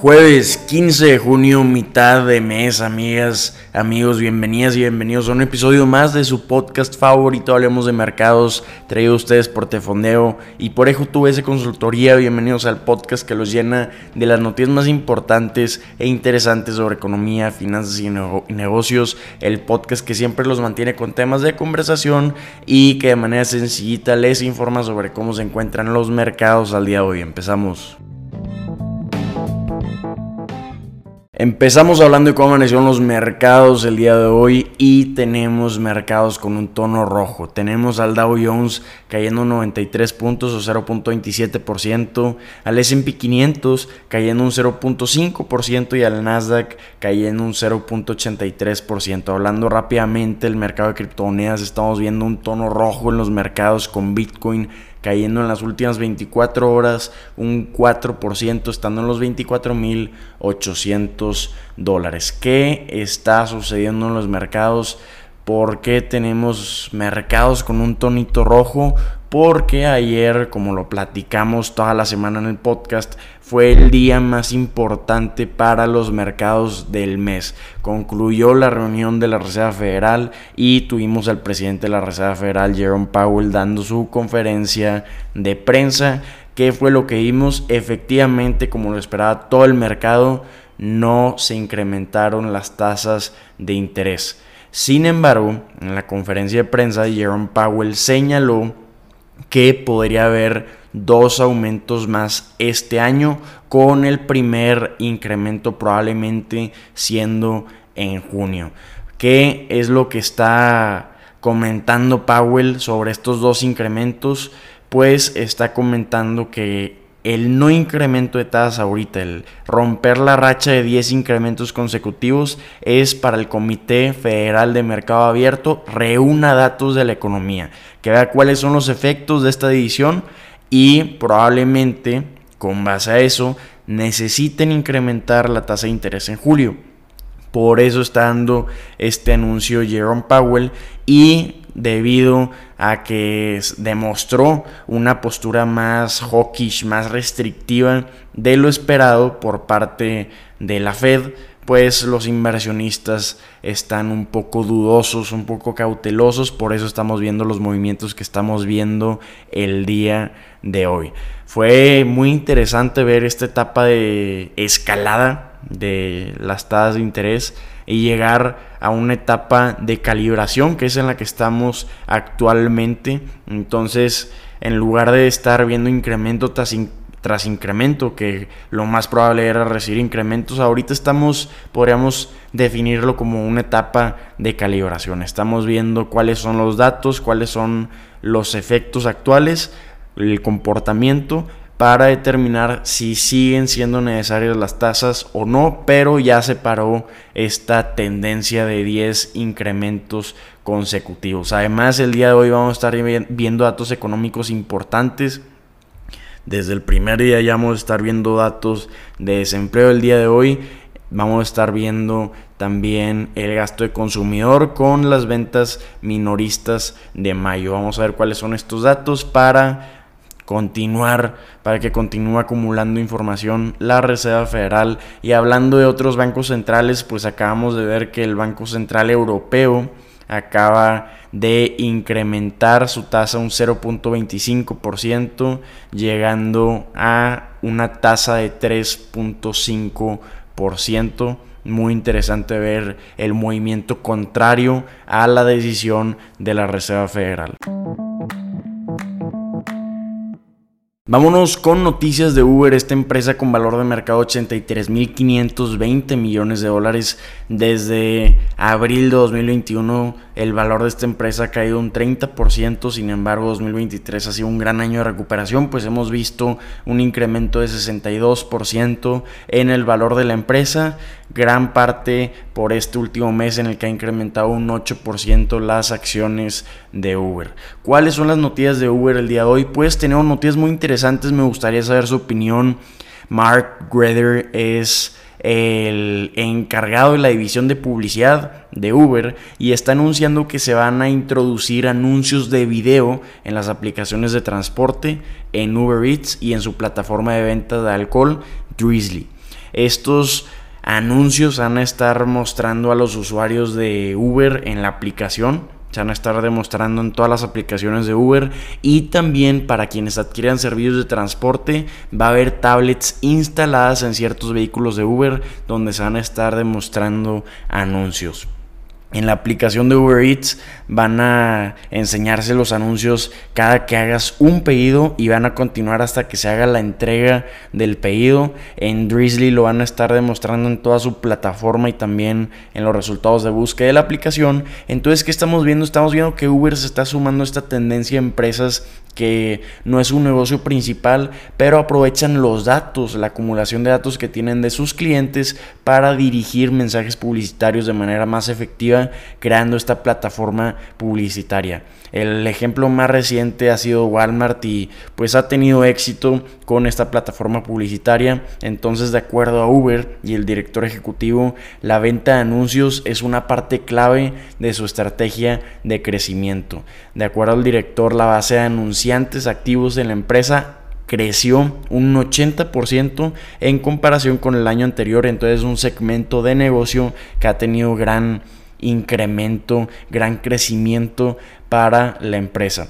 Jueves 15 de junio, mitad de mes, amigas, amigos, bienvenidas y bienvenidos a un episodio más de su podcast favorito, Hablemos de Mercados, traído a ustedes por Tefondeo y por Ejo ese Consultoría. Bienvenidos al podcast que los llena de las noticias más importantes e interesantes sobre economía, finanzas y, negocios. El podcast que siempre los mantiene con temas de conversación y que de manera sencillita les informa sobre cómo se encuentran los mercados al día de hoy. Empezamos. Empezamos hablando de cómo amanecieron los mercados el día de hoy y tenemos mercados con un tono rojo. Tenemos al Dow Jones cayendo 93 puntos o 0.27%, al S&P 500 cayendo un 0.5% y al Nasdaq cayendo un 0.83%. Hablando rápidamente del mercado de criptomonedas, estamos viendo un tono rojo en los mercados con Bitcoin cayendo en las últimas 24 horas un 4%, estando en los 24.800 dólares. ¿Qué está sucediendo en los mercados? ¿Por qué tenemos mercados con un tonito rojo? Porque ayer, como lo platicamos toda la semana en el podcast, fue el día más importante para los mercados del mes. Concluyó la reunión de la Reserva Federal y tuvimos al presidente de la Reserva Federal, Jerome Powell, dando su conferencia de prensa. ¿Qué fue lo que vimos? Efectivamente, como lo esperaba todo el mercado, no se incrementaron las tasas de interés. Sin embargo, en la conferencia de prensa, Jerome Powell señaló que podría haber dos aumentos más este año, con el primer incremento probablemente siendo en junio. ¿Qué es lo que está comentando Powell sobre estos dos incrementos? Pues está comentando que el no incremento de tasas ahorita, el romper la racha de 10 incrementos consecutivos, es para el Comité Federal de Mercado Abierto, reúna datos de la economía, que vea cuáles son los efectos de esta división y probablemente, con base a eso, necesiten incrementar la tasa de interés en julio. Por eso está dando este anuncio Jerome Powell y debido a que demostró una postura más hawkish, más restrictiva de lo esperado por parte de la Fed, pues los inversionistas están un poco dudosos, un poco cautelosos, por eso estamos viendo los movimientos que estamos viendo el día de hoy. Fue muy interesante ver esta etapa de escalada de las tasas de interés y llegar a una etapa de calibración que es en la que estamos actualmente. Entonces, en lugar de estar viendo incremento tras, tras incremento, que lo más probable era recibir incrementos, ahorita estamos, podríamos definirlo como una etapa de calibración. Estamos viendo cuáles son los datos, cuáles son los efectos actuales, el comportamiento para determinar si siguen siendo necesarias las tasas o no, pero ya se paró esta tendencia de 10 incrementos consecutivos. Además, el día de hoy vamos a estar viendo datos económicos importantes. Desde el primer día ya vamos a estar viendo datos de desempleo el día de hoy. Vamos a estar viendo también el gasto de consumidor con las ventas minoristas de mayo. Vamos a ver cuáles son estos datos para continuar, para que continúe acumulando información la Reserva Federal. Y hablando de otros bancos centrales, pues acabamos de ver que el Banco Central Europeo acaba de incrementar su tasa un 0.25%, llegando a una tasa de 3.5%. Muy interesante ver el movimiento contrario a la decisión de la Reserva Federal. Vámonos con noticias de Uber, esta empresa con valor de mercado 83.520 millones de dólares desde abril de 2021. El valor de esta empresa ha caído un 30%, sin embargo 2023 ha sido un gran año de recuperación, pues hemos visto un incremento de 62% en el valor de la empresa, gran parte por este último mes en el que ha incrementado un 8% las acciones de Uber. ¿Cuáles son las noticias de Uber el día de hoy? Pues tenemos noticias muy interesantes antes me gustaría saber su opinión. Mark Greder es el encargado de la división de publicidad de Uber y está anunciando que se van a introducir anuncios de video en las aplicaciones de transporte, en Uber Eats y en su plataforma de venta de alcohol, Drizzly. Estos anuncios van a estar mostrando a los usuarios de Uber en la aplicación se van a estar demostrando en todas las aplicaciones de Uber y también para quienes adquieran servicios de transporte va a haber tablets instaladas en ciertos vehículos de Uber donde se van a estar demostrando anuncios. En la aplicación de Uber Eats van a enseñarse los anuncios cada que hagas un pedido y van a continuar hasta que se haga la entrega del pedido. En Drizzly lo van a estar demostrando en toda su plataforma y también en los resultados de búsqueda de la aplicación. Entonces, ¿qué estamos viendo? Estamos viendo que Uber se está sumando a esta tendencia a empresas que no es un negocio principal, pero aprovechan los datos, la acumulación de datos que tienen de sus clientes para dirigir mensajes publicitarios de manera más efectiva, creando esta plataforma publicitaria. El ejemplo más reciente ha sido Walmart y pues ha tenido éxito con esta plataforma publicitaria. Entonces, de acuerdo a Uber y el director ejecutivo, la venta de anuncios es una parte clave de su estrategia de crecimiento. De acuerdo al director, la base de anunciantes activos en la empresa creció un 80% en comparación con el año anterior. Entonces, un segmento de negocio que ha tenido gran incremento, gran crecimiento para la empresa.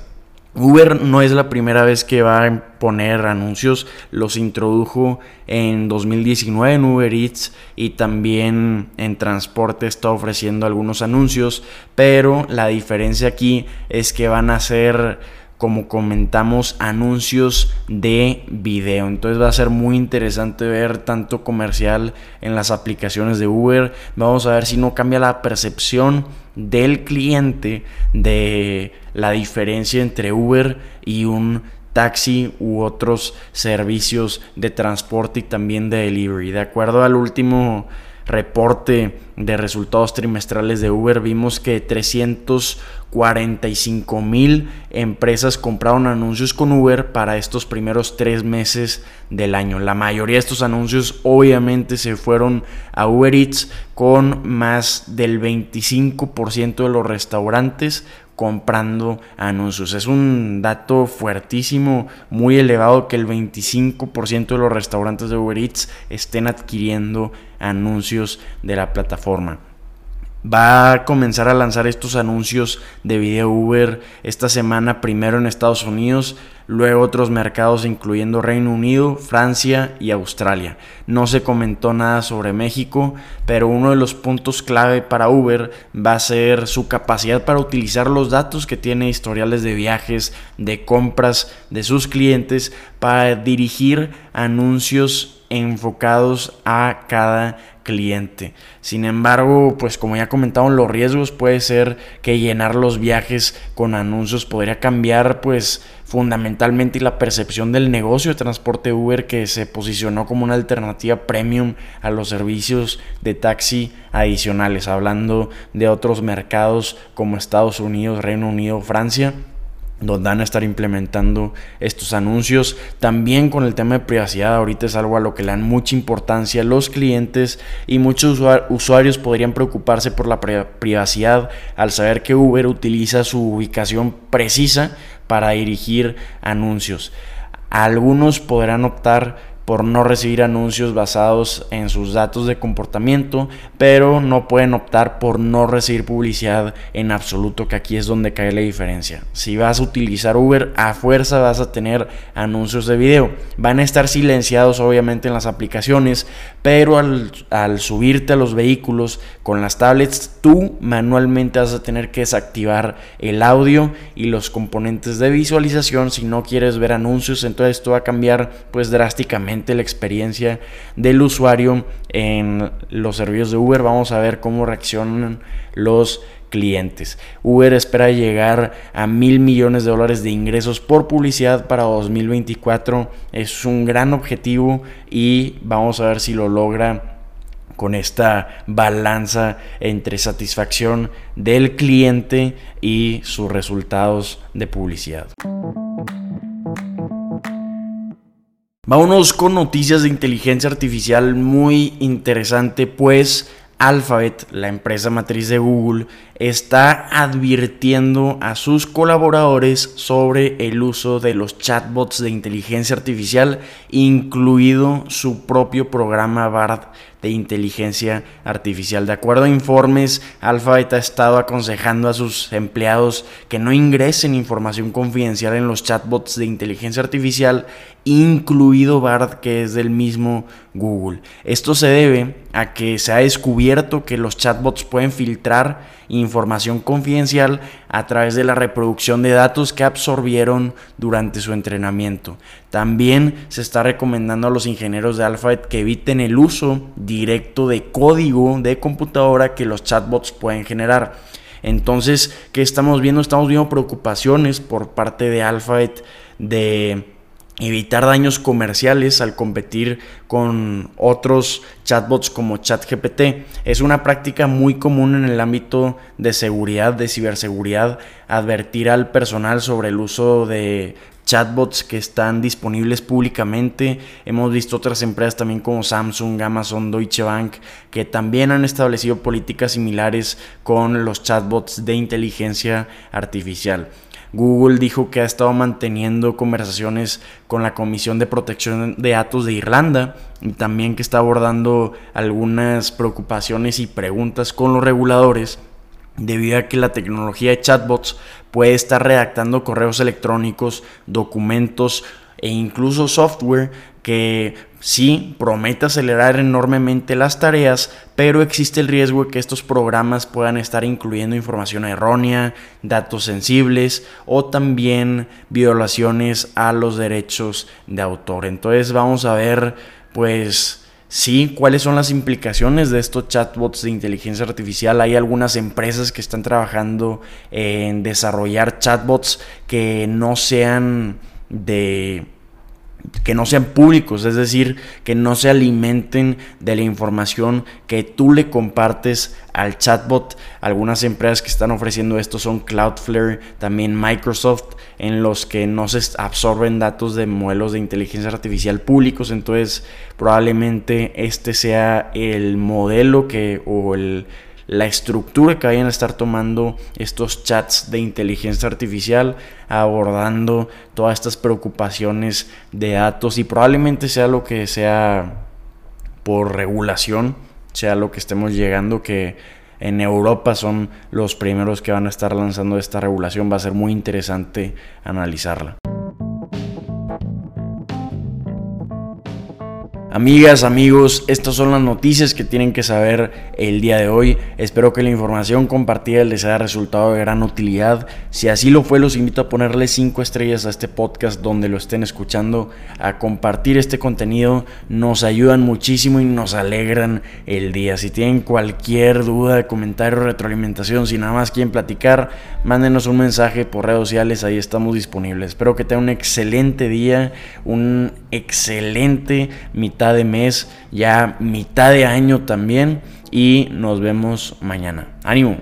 Uber no es la primera vez que va a poner anuncios, los introdujo en 2019 en Uber Eats y también en transporte está ofreciendo algunos anuncios, pero la diferencia aquí es que van a ser como comentamos, anuncios de video. Entonces va a ser muy interesante ver tanto comercial en las aplicaciones de Uber. Vamos a ver si no cambia la percepción del cliente de la diferencia entre Uber y un taxi u otros servicios de transporte y también de delivery. De acuerdo al último reporte de resultados trimestrales de Uber, vimos que 345 mil empresas compraron anuncios con Uber para estos primeros tres meses del año. La mayoría de estos anuncios obviamente se fueron a Uber Eats con más del 25% de los restaurantes comprando anuncios. Es un dato fuertísimo, muy elevado que el 25% de los restaurantes de Uber Eats estén adquiriendo anuncios de la plataforma. Va a comenzar a lanzar estos anuncios de video Uber esta semana primero en Estados Unidos, luego otros mercados incluyendo Reino Unido, Francia y Australia. No se comentó nada sobre México, pero uno de los puntos clave para Uber va a ser su capacidad para utilizar los datos que tiene historiales de viajes, de compras de sus clientes para dirigir anuncios enfocados a cada cliente. Sin embargo, pues como ya comentamos, los riesgos puede ser que llenar los viajes con anuncios podría cambiar pues fundamentalmente la percepción del negocio de transporte Uber que se posicionó como una alternativa premium a los servicios de taxi adicionales, hablando de otros mercados como Estados Unidos, Reino Unido, Francia donde van a estar implementando estos anuncios. También con el tema de privacidad, ahorita es algo a lo que le dan mucha importancia los clientes y muchos usuarios podrían preocuparse por la privacidad al saber que Uber utiliza su ubicación precisa para dirigir anuncios. Algunos podrán optar por no recibir anuncios basados en sus datos de comportamiento, pero no pueden optar por no recibir publicidad en absoluto, que aquí es donde cae la diferencia. Si vas a utilizar Uber, a fuerza vas a tener anuncios de video. Van a estar silenciados obviamente en las aplicaciones, pero al, al subirte a los vehículos con las tablets, tú manualmente vas a tener que desactivar el audio y los componentes de visualización si no quieres ver anuncios, entonces esto va a cambiar pues drásticamente la experiencia del usuario en los servicios de Uber. Vamos a ver cómo reaccionan los clientes. Uber espera llegar a mil millones de dólares de ingresos por publicidad para 2024. Es un gran objetivo y vamos a ver si lo logra con esta balanza entre satisfacción del cliente y sus resultados de publicidad. Vámonos con noticias de inteligencia artificial muy interesante, pues Alphabet, la empresa matriz de Google, está advirtiendo a sus colaboradores sobre el uso de los chatbots de inteligencia artificial, incluido su propio programa BARD inteligencia artificial. De acuerdo a informes, Alphabet ha estado aconsejando a sus empleados que no ingresen información confidencial en los chatbots de inteligencia artificial, incluido BARD, que es del mismo Google. Esto se debe a que se ha descubierto que los chatbots pueden filtrar información confidencial a través de la reproducción de datos que absorbieron durante su entrenamiento. También se está recomendando a los ingenieros de Alphabet que eviten el uso directo de código de computadora que los chatbots pueden generar. Entonces, ¿qué estamos viendo? Estamos viendo preocupaciones por parte de Alphabet de evitar daños comerciales al competir con otros chatbots como ChatGPT. Es una práctica muy común en el ámbito de seguridad, de ciberseguridad, advertir al personal sobre el uso de chatbots que están disponibles públicamente. Hemos visto otras empresas también como Samsung, Amazon, Deutsche Bank, que también han establecido políticas similares con los chatbots de inteligencia artificial. Google dijo que ha estado manteniendo conversaciones con la Comisión de Protección de Datos de Irlanda y también que está abordando algunas preocupaciones y preguntas con los reguladores debido a que la tecnología de chatbots puede estar redactando correos electrónicos, documentos e incluso software que sí promete acelerar enormemente las tareas, pero existe el riesgo de que estos programas puedan estar incluyendo información errónea, datos sensibles o también violaciones a los derechos de autor. Entonces vamos a ver pues Sí, ¿cuáles son las implicaciones de estos chatbots de inteligencia artificial? Hay algunas empresas que están trabajando en desarrollar chatbots que no sean de que no sean públicos, es decir, que no se alimenten de la información que tú le compartes al chatbot. Algunas empresas que están ofreciendo esto son Cloudflare, también Microsoft, en los que no se absorben datos de modelos de inteligencia artificial públicos. Entonces, probablemente este sea el modelo que o el la estructura que vayan a estar tomando estos chats de inteligencia artificial, abordando todas estas preocupaciones de datos y probablemente sea lo que sea por regulación, sea lo que estemos llegando, que en Europa son los primeros que van a estar lanzando esta regulación, va a ser muy interesante analizarla. Amigas, amigos, estas son las noticias que tienen que saber el día de hoy. Espero que la información compartida les haya resultado de gran utilidad. Si así lo fue, los invito a ponerle 5 estrellas a este podcast donde lo estén escuchando, a compartir este contenido. Nos ayudan muchísimo y nos alegran el día. Si tienen cualquier duda, comentario, retroalimentación, si nada más quieren platicar, mándenos un mensaje por redes sociales, ahí estamos disponibles. Espero que tengan un excelente día, un excelente de mes, ya mitad de año también y nos vemos mañana. Ánimo.